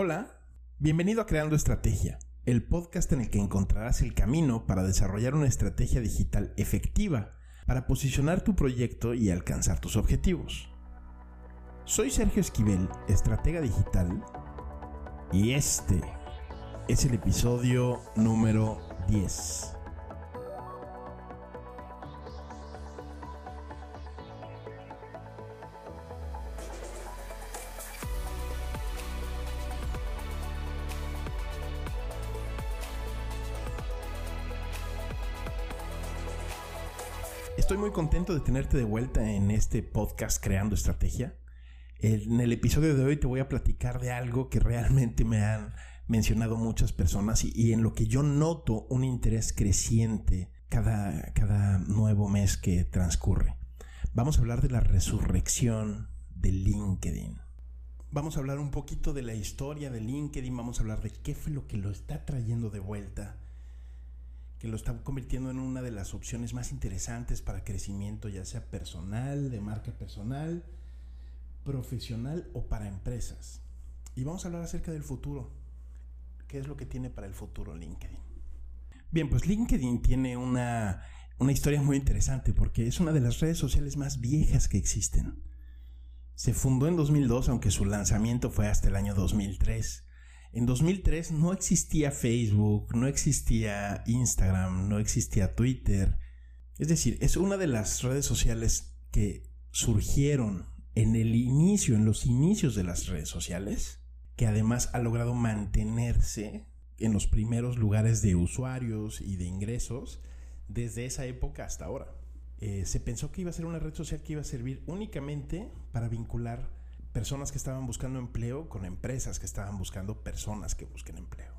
Hola, bienvenido a Creando Estrategia, el podcast en el que encontrarás el camino para desarrollar una estrategia digital efectiva para posicionar tu proyecto y alcanzar tus objetivos. Soy Sergio Esquivel, estratega digital, y este es el episodio número 10. Estoy muy contento de tenerte de vuelta en este podcast Creando Estrategia. En el episodio de hoy te voy a platicar de algo que realmente me han mencionado muchas personas y, en lo que yo noto un interés creciente cada, cada nuevo mes que transcurre. Vamos a hablar de la resurrección de LinkedIn. Vamos a hablar un poquito de la historia de LinkedIn, vamos a hablar de qué fue lo que lo está trayendo de vuelta que lo está convirtiendo en una de las opciones más interesantes para crecimiento, ya sea personal, de marca personal, profesional o para empresas. Y vamos a hablar acerca del futuro. ¿Qué es lo que tiene para el futuro LinkedIn? Bien, pues LinkedIn tiene una, una historia muy interesante porque es una de las redes sociales más viejas que existen. Se fundó en 2002, aunque su lanzamiento fue hasta el año 2003 en 2003 no existía Facebook, no existía Instagram, no existía Twitter. Es decir, es una de las redes sociales que surgieron en el inicio, en los inicios de las redes sociales, que además ha logrado mantenerse en los primeros lugares de usuarios y de ingresos desde esa época hasta ahora. Eh, se pensó que iba a ser una red social que iba a servir únicamente para vincular personas que estaban buscando empleo con empresas que estaban buscando personas que busquen empleo.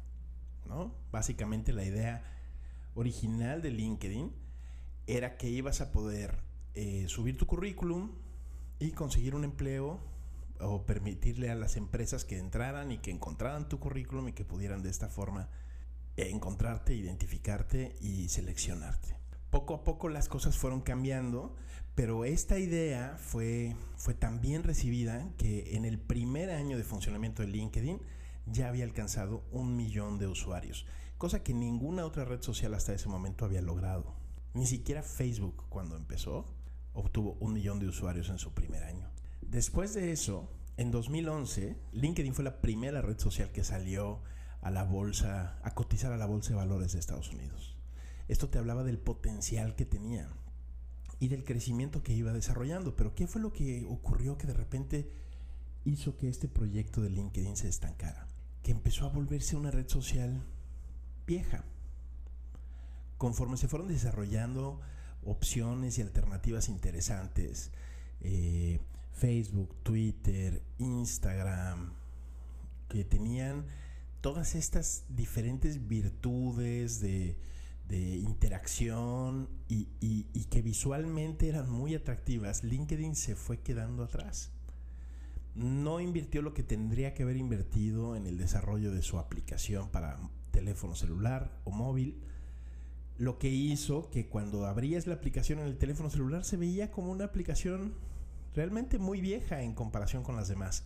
¿no? Básicamente la idea original de LinkedIn era que ibas a poder eh, subir tu currículum y conseguir un empleo o permitirle a las empresas que entraran y que encontraran tu currículum y que pudieran de esta forma encontrarte, identificarte y seleccionarte poco a poco las cosas fueron cambiando, pero esta idea fue, fue tan bien recibida que en el primer año de funcionamiento de LinkedIn ya había alcanzado un millón de usuarios, cosa que ninguna otra red social hasta ese momento había logrado. Ni siquiera Facebook cuando empezó obtuvo un millón de usuarios en su primer año. Después de eso, en 2011, LinkedIn fue la primera red social que salió a la bolsa, a cotizar a la bolsa de valores de Estados Unidos. Esto te hablaba del potencial que tenía y del crecimiento que iba desarrollando. Pero ¿qué fue lo que ocurrió que de repente hizo que este proyecto de LinkedIn se estancara? Que empezó a volverse una red social vieja. Conforme se fueron desarrollando opciones y alternativas interesantes, eh, Facebook, Twitter, Instagram, que tenían todas estas diferentes virtudes de de interacción y, que visualmente eran muy atractivas, LinkedIn se fue quedando atrás. No invirtió lo que tendría que haber invertido en el desarrollo de su aplicación para teléfono celular o móvil, lo que hizo que cuando abrías la aplicación en el teléfono celular se veía como una aplicación realmente muy vieja en comparación con las demás.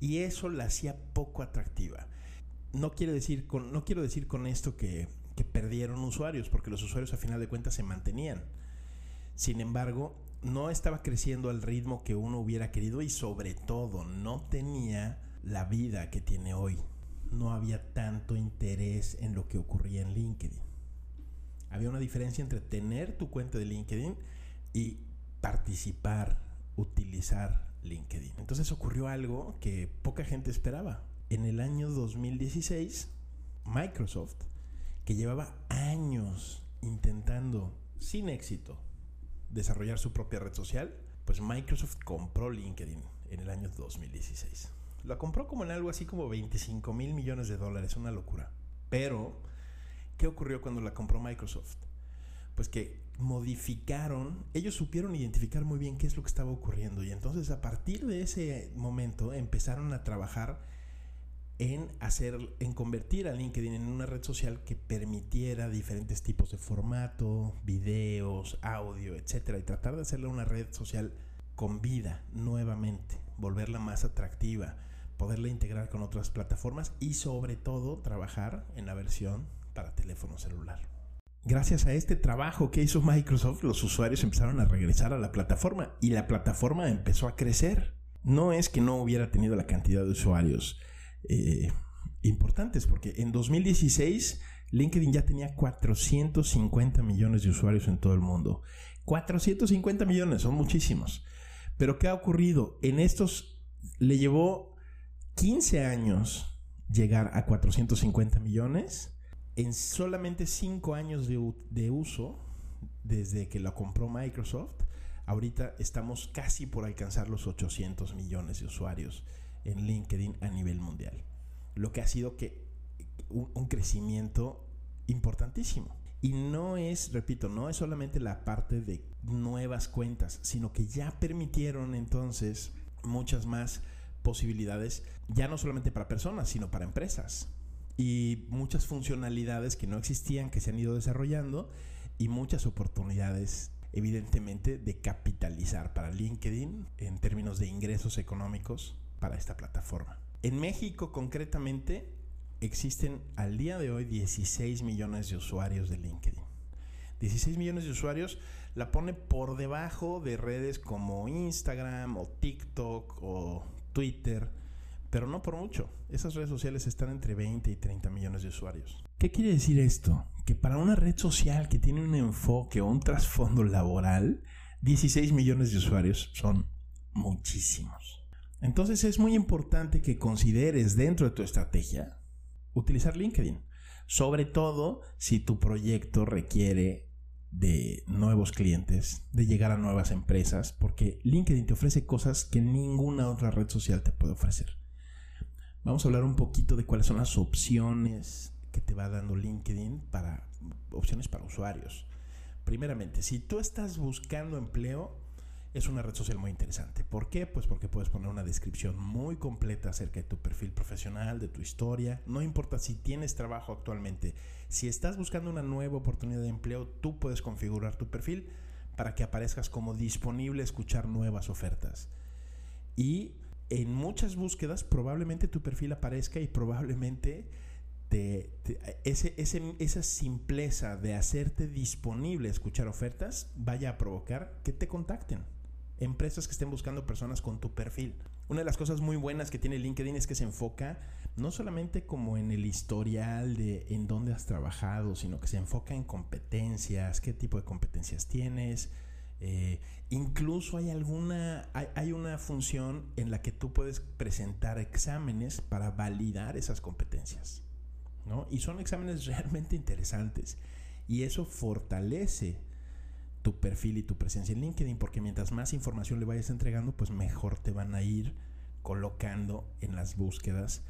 Y eso la hacía poco atractiva. No, decir con, no quiero decir con esto que que perdieron usuarios, porque los usuarios a final de cuentas se mantenían. Sin embargo, no estaba creciendo al ritmo que uno hubiera querido y sobre todo no tenía la vida que tiene hoy. No había tanto interés en lo que ocurría en LinkedIn. Había una diferencia entre tener tu cuenta de LinkedIn y participar, utilizar LinkedIn. Entonces ocurrió algo que poca gente esperaba. En el año 2016, Microsoft que llevaba años intentando, sin éxito, desarrollar su propia red social, pues Microsoft compró LinkedIn en el año 2016. Lo compró como en algo así como 25 mil millones de dólares, una locura. Pero, ¿qué ocurrió cuando la compró Microsoft? Pues que modificaron, ellos supieron identificar muy bien qué es lo que estaba ocurriendo y entonces a partir de ese momento empezaron a trabajar en hacer, en convertir a LinkedIn en una red social que permitiera diferentes tipos de formato, videos, audio, etcétera, y tratar de hacerla una red social con vida nuevamente, volverla más atractiva poderla integrar con otras plataformas y sobre todo trabajar en la versión para teléfono celular. Gracias a este trabajo que hizo Microsoft, los usuarios empezaron a regresar a la plataforma y la plataforma empezó a crecer. No es que no hubiera tenido la cantidad de usuarios eh, importantes, porque en 2016 LinkedIn ya tenía 450 millones de usuarios en todo el mundo. 450 millones, son muchísimos. Pero ¿qué ha ocurrido? En estos le llevó 15 años llegar a 450 millones. En solamente 5 años de, de uso, desde que lo compró Microsoft, ahorita estamos casi por alcanzar los 800 millones de usuarios en LinkedIn a nivel mundial. Lo que ha sido que un, un crecimiento importantísimo. Y no es, repito, no es solamente la parte de nuevas cuentas, sino que ya permitieron entonces muchas más posibilidades, ya no solamente para personas, sino para empresas. Y muchas funcionalidades que no existían, que se han ido desarrollando, y muchas oportunidades, evidentemente, de capitalizar para LinkedIn en términos de ingresos económicos para esta plataforma. En México, concretamente, existen al día de hoy 16 millones de usuarios de LinkedIn. 16 millones de usuarios la pone por debajo de redes como Instagram o TikTok o Twitter, pero no por mucho. Esas redes sociales están entre 20 y 30 millones de usuarios. ¿Qué quiere decir esto? Que para una red social que tiene un enfoque o un trasfondo laboral, 16 millones de usuarios son muchísimos. Entonces es muy importante que consideres dentro de tu estrategia utilizar LinkedIn. Sobre todo si tu proyecto requiere de nuevos clientes, de llegar a nuevas empresas, porque LinkedIn te ofrece cosas que ninguna otra red social te puede ofrecer. Vamos a hablar un poquito de cuáles son las opciones que te va dando LinkedIn para opciones para usuarios. Primeramente, si tú estás buscando empleo, es una red social muy interesante. ¿Por qué? Pues porque puedes poner una descripción muy completa acerca de tu perfil profesional, de tu historia. No importa si tienes trabajo actualmente. Si estás buscando una nueva oportunidad de empleo, tú puedes configurar tu perfil para que aparezcas como disponible a escuchar nuevas ofertas. Y en muchas búsquedas probablemente tu perfil aparezca y probablemente esa simpleza de hacerte disponible a escuchar ofertas vaya a provocar que te contacten empresas que estén buscando personas con tu perfil. Una de las cosas muy buenas que tiene LinkedIn es que se enfoca no solamente como en el historial de en dónde has trabajado, sino que se enfoca en competencias, qué tipo de competencias tienes. Eh, incluso hay alguna, hay, una función en la que tú puedes presentar exámenes para validar esas competencias. ¿no? Y son exámenes realmente interesantes. Y eso fortalece tu perfil y tu presencia en LinkedIn, porque mientras más información le vayas entregando, pues mejor te van a ir colocando en las búsquedas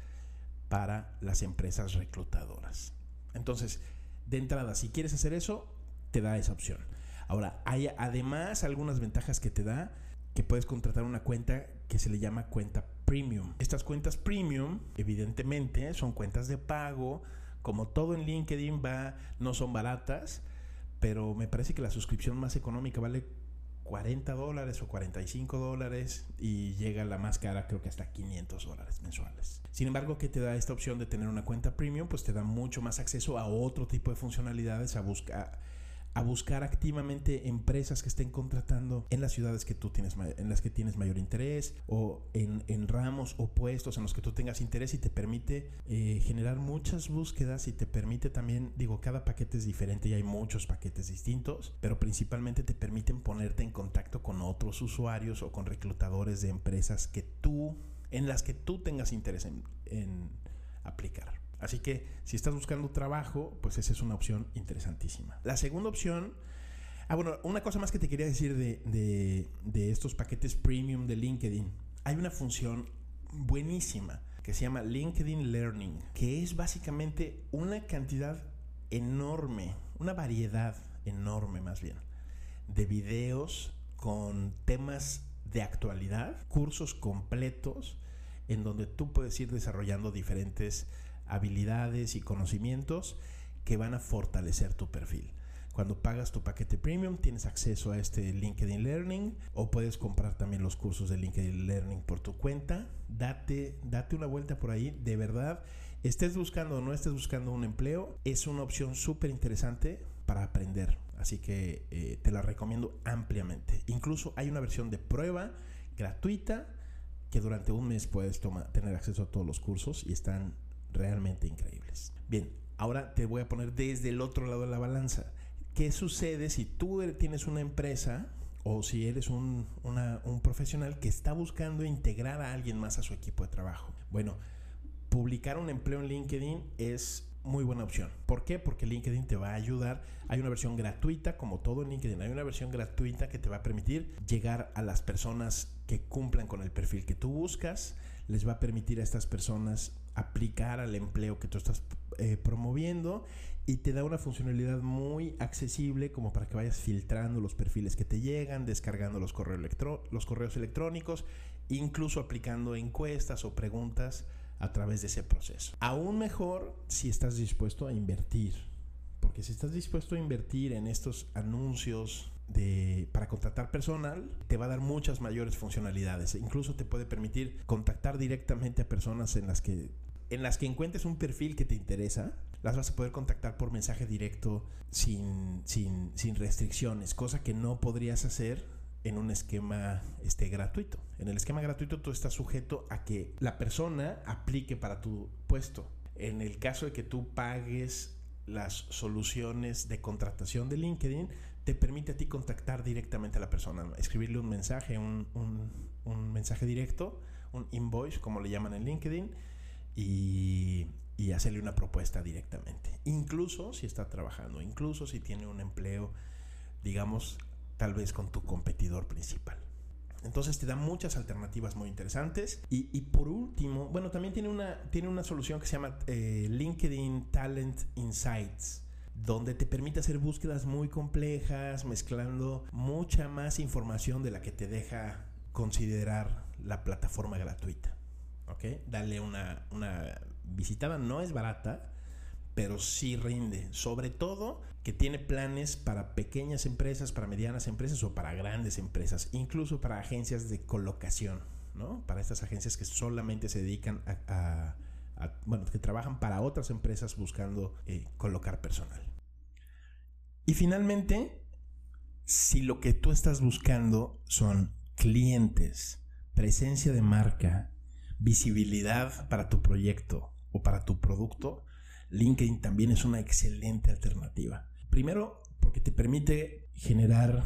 para las empresas reclutadoras. Entonces, de entrada, si quieres hacer eso, te da esa opción. Ahora, hay además algunas ventajas que te da que puedes contratar una cuenta que se le llama cuenta premium. Estas cuentas premium, evidentemente, son cuentas de pago. Como todo en LinkedIn va, no son baratas pero me parece que la suscripción más económica vale 40 dólares o 45 dólares y llega la más cara creo que hasta 500 dólares mensuales. Sin embargo, ¿qué te da esta opción de tener una cuenta premium? Pues te da mucho más acceso a otro tipo de funcionalidades, a buscar a buscar activamente empresas que estén contratando en las ciudades que tú tienes, en las que tienes mayor interés o en, ramos o puestos en los que tú tengas interés y te permite eh, generar muchas búsquedas y te permite también, digo, cada paquete es diferente y hay muchos paquetes distintos, pero principalmente te permiten ponerte en contacto con otros usuarios o con reclutadores de empresas que tú, en las que tú tengas interés en aplicar. Así que si estás buscando trabajo, pues esa es una opción interesantísima. La segunda opción, ah bueno, una cosa más que te quería decir de, estos paquetes premium de LinkedIn. Hay una función buenísima que se llama LinkedIn Learning, que es básicamente una cantidad enorme, una variedad enorme más bien, de videos con temas de actualidad, cursos completos en donde tú puedes ir desarrollando diferentes habilidades y conocimientos que van a fortalecer tu perfil. Cuando pagas tu paquete premium tienes acceso a este LinkedIn Learning o puedes comprar también los cursos de LinkedIn Learning por tu cuenta. Date, una vuelta por ahí, de verdad. Estés buscando o no estés buscando un empleo, es una opción súper interesante para aprender. Así que eh, te la recomiendo ampliamente. Incluso hay una versión de prueba gratuita que durante un mes puedes tener acceso a todos los cursos y están realmente increíbles. Bien, ahora te voy a poner desde el otro lado de la balanza. ¿Qué sucede si tú tienes una empresa o si eres un, un profesional que está buscando integrar a alguien más a su equipo de trabajo? Bueno, publicar un empleo en LinkedIn es muy buena opción. ¿Por qué? Porque LinkedIn te va a ayudar. Hay una versión gratuita, como todo en LinkedIn, hay una versión gratuita que te va a permitir llegar a las personas que cumplan con el perfil que tú buscas. Les va a permitir a estas personas aplicar al empleo que tú estás eh, promoviendo y te da una funcionalidad muy accesible como para que vayas filtrando los perfiles que te llegan, descargando los, correos los correos electrónicos, incluso aplicando encuestas o preguntas a través de ese proceso. Aún mejor si estás dispuesto a invertir, porque si estás dispuesto a invertir en estos anuncios de, para contratar personal, te va a dar muchas mayores funcionalidades. Incluso te puede permitir contactar directamente a personas en las que en las que encuentres un perfil que te interesa, las vas a poder contactar por mensaje directo sin, sin, sin restricciones, cosa que no podrías hacer en un esquema este, gratuito. En el esquema gratuito tú estás sujeto a que la persona aplique para tu puesto. En el caso de que tú pagues las soluciones de contratación de LinkedIn, te permite a ti contactar directamente a la persona, escribirle un mensaje, un, un, un mensaje directo, un invoice, como le llaman en LinkedIn, y, hacerle una propuesta directamente. Incluso si está trabajando, incluso si tiene un empleo, digamos, tal vez con tu competidor principal. Entonces te da muchas alternativas muy interesantes. Y, por último, bueno, también tiene una, tiene una solución que se llama eh, LinkedIn Talent Insights donde te permite hacer búsquedas muy complejas, mezclando mucha más información de la que te deja considerar la plataforma gratuita. ¿Ok? Dale una, una visitada, no es barata, pero sí rinde. Sobre todo que tiene planes para pequeñas empresas, para medianas empresas o para grandes empresas, incluso para agencias de colocación, ¿no? Para estas agencias que solamente se dedican a, bueno, que trabajan para otras empresas buscando eh, colocar personal. Y finalmente, si lo que tú estás buscando son clientes, presencia de marca, visibilidad para tu proyecto o para tu producto, LinkedIn también es una excelente alternativa. Primero, porque te permite generar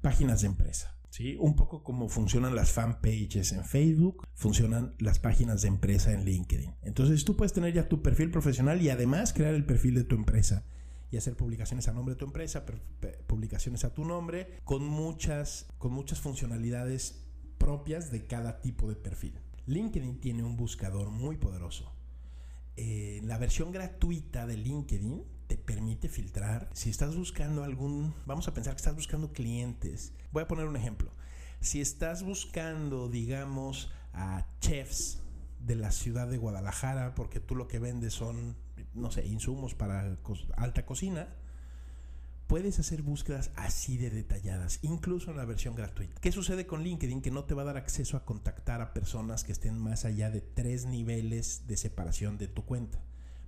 páginas de empresa. ¿Sí? Un poco como funcionan las fanpages en Facebook, funcionan las páginas de empresa en LinkedIn. Entonces tú puedes tener ya tu perfil profesional y además crear el perfil de tu empresa y hacer publicaciones a nombre de tu empresa, publicaciones a tu nombre, con muchas, con muchas funcionalidades propias de cada tipo de perfil. LinkedIn tiene un buscador muy poderoso. Eh, la versión gratuita de LinkedIn te permite filtrar. Si estás buscando algún, vamos a pensar que estás buscando clientes. Voy a poner un ejemplo. Si estás buscando, digamos, a chefs de la ciudad de Guadalajara, porque tú lo que vendes son, no sé, insumos para alta cocina, puedes hacer búsquedas así de detalladas, incluso en la versión gratuita. ¿Qué sucede con LinkedIn? Que no te va a dar acceso a contactar a personas que estén más allá de tres niveles de separación de tu cuenta.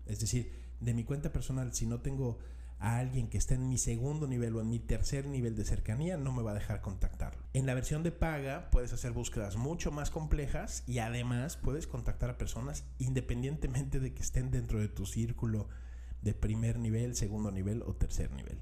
Es decir, de mi cuenta personal, si no tengo a alguien que esté en mi segundo nivel o en mi tercer nivel de cercanía, no me va a dejar contactarlo. En la versión de paga puedes hacer búsquedas mucho más complejas y además puedes contactar a personas independientemente de que estén dentro de tu círculo de primer nivel, segundo nivel o tercer nivel.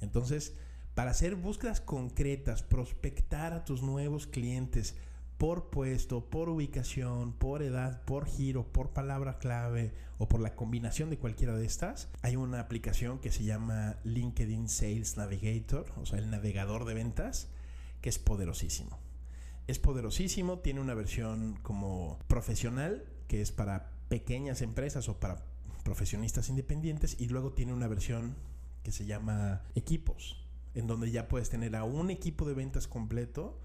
Entonces, para hacer búsquedas concretas, prospectar a tus nuevos clientes por puesto, por ubicación, por edad, por giro, por palabra clave o por la combinación de cualquiera de estas, hay una aplicación que se llama LinkedIn Sales Navigator, o sea, el navegador de ventas, que es poderosísimo. Es poderosísimo, tiene una versión como profesional, que es para pequeñas empresas o para profesionistas independientes, y luego tiene una versión que se llama equipos, en donde ya puedes tener a un equipo de ventas completo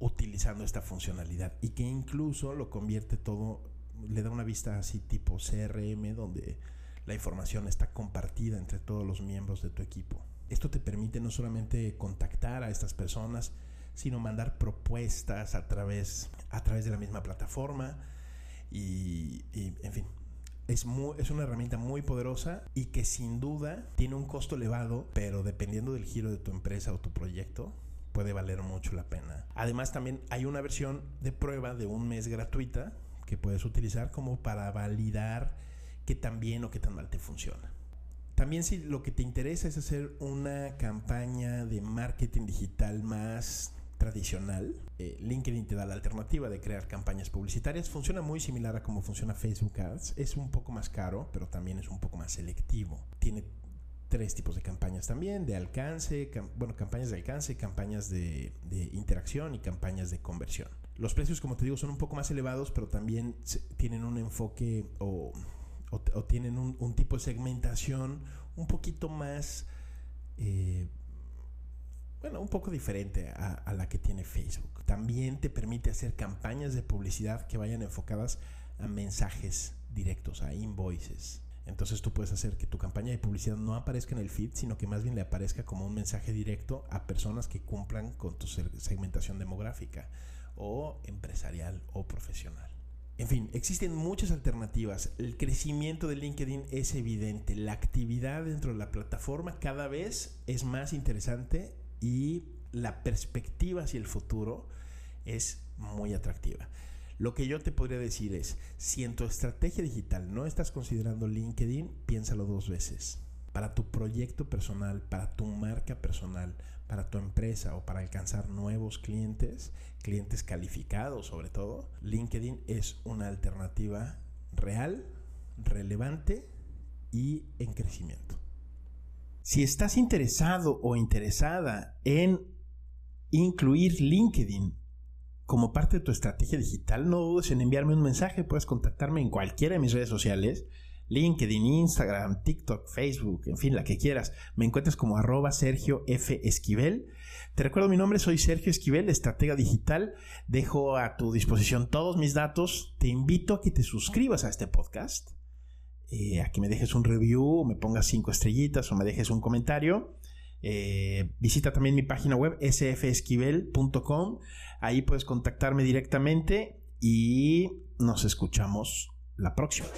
utilizando esta funcionalidad y que incluso lo convierte todo, le da una vista así tipo CRM donde la información está compartida entre todos los miembros de tu equipo. Esto te permite no solamente contactar a estas personas, sino mandar propuestas a través, a través de la misma plataforma. Y, en fin, es, es una herramienta muy poderosa y que sin duda tiene un costo elevado, pero dependiendo del giro de tu empresa o tu proyecto, puede valer mucho la pena. Además, también hay una versión de prueba de un mes gratuita que puedes utilizar como para validar qué tan bien o qué tan mal te funciona. También si lo que te interesa es hacer una campaña de marketing digital más tradicional, eh, LinkedIn te da la alternativa de crear campañas publicitarias. Funciona muy similar a cómo funciona Facebook Ads. Es un poco más caro, pero también es un poco más selectivo. Tiene tres tipos de campañas también, de alcance, bueno, campañas de alcance, campañas de, interacción y campañas de conversión. Los precios, como te digo, son un poco más elevados, pero también tienen un enfoque o tienen un, tipo de segmentación un poquito más, eh, bueno, un poco diferente a, la que tiene Facebook. También te permite hacer campañas de publicidad que vayan enfocadas a mensajes directos, a invoices. Entonces tú puedes hacer que tu campaña de publicidad no aparezca en el feed, sino que más bien le aparezca como un mensaje directo a personas que cumplan con tu segmentación demográfica o empresarial o profesional. En fin, existen muchas alternativas. El crecimiento de LinkedIn es evidente. La actividad dentro de la plataforma cada vez es más interesante y la perspectiva hacia el futuro es muy atractiva. Lo que yo te podría decir es, si en tu estrategia digital no estás considerando LinkedIn, piénsalo dos veces para tu proyecto personal, para tu marca personal, para tu empresa o para alcanzar nuevos clientes, clientes calificados sobre todo, LinkedIn es una alternativa real, relevante y en crecimiento. Si estás interesado o interesada en incluir LinkedIn como parte de tu estrategia digital, no dudes en enviarme un mensaje, puedes contactarme en cualquiera de mis redes sociales LinkedIn, Instagram, TikTok, Facebook, en fin, la que quieras. Me encuentras como arroba Sergio F. Esquivel. Te recuerdo mi nombre, soy Sergio Esquivel, estratega digital. Dejo a tu disposición todos mis datos. Te invito a que te suscribas a este podcast. Eh, a que me dejes un review, me pongas cinco estrellitas o me dejes un comentario. Eh, visita también mi página web sfesquivel.com. Ahí puedes contactarme directamente y nos escuchamos la próxima.